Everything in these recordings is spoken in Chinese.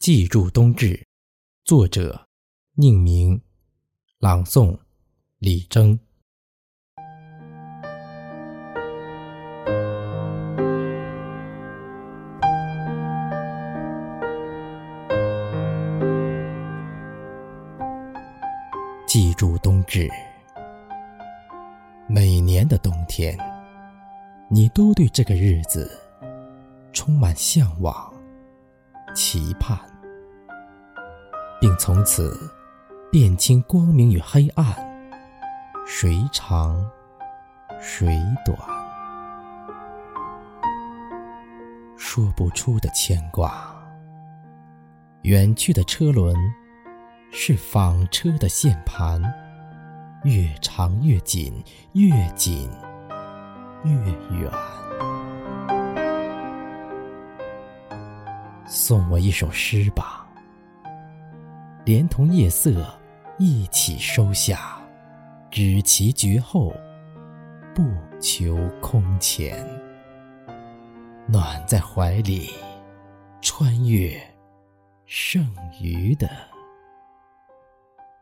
记住冬至，作者宁明，朗诵李征。记住冬至，每年的冬天，你都对这个日子充满向往、期盼。并从此辨清光明与黑暗，谁长谁短，说不出的牵挂。远去的车轮是纺车的线盘，越长越紧，越紧越远。送我一首诗吧。连同夜色一起收下，只其绝后，不求空前。暖在怀里，穿越剩余的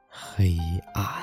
黑暗。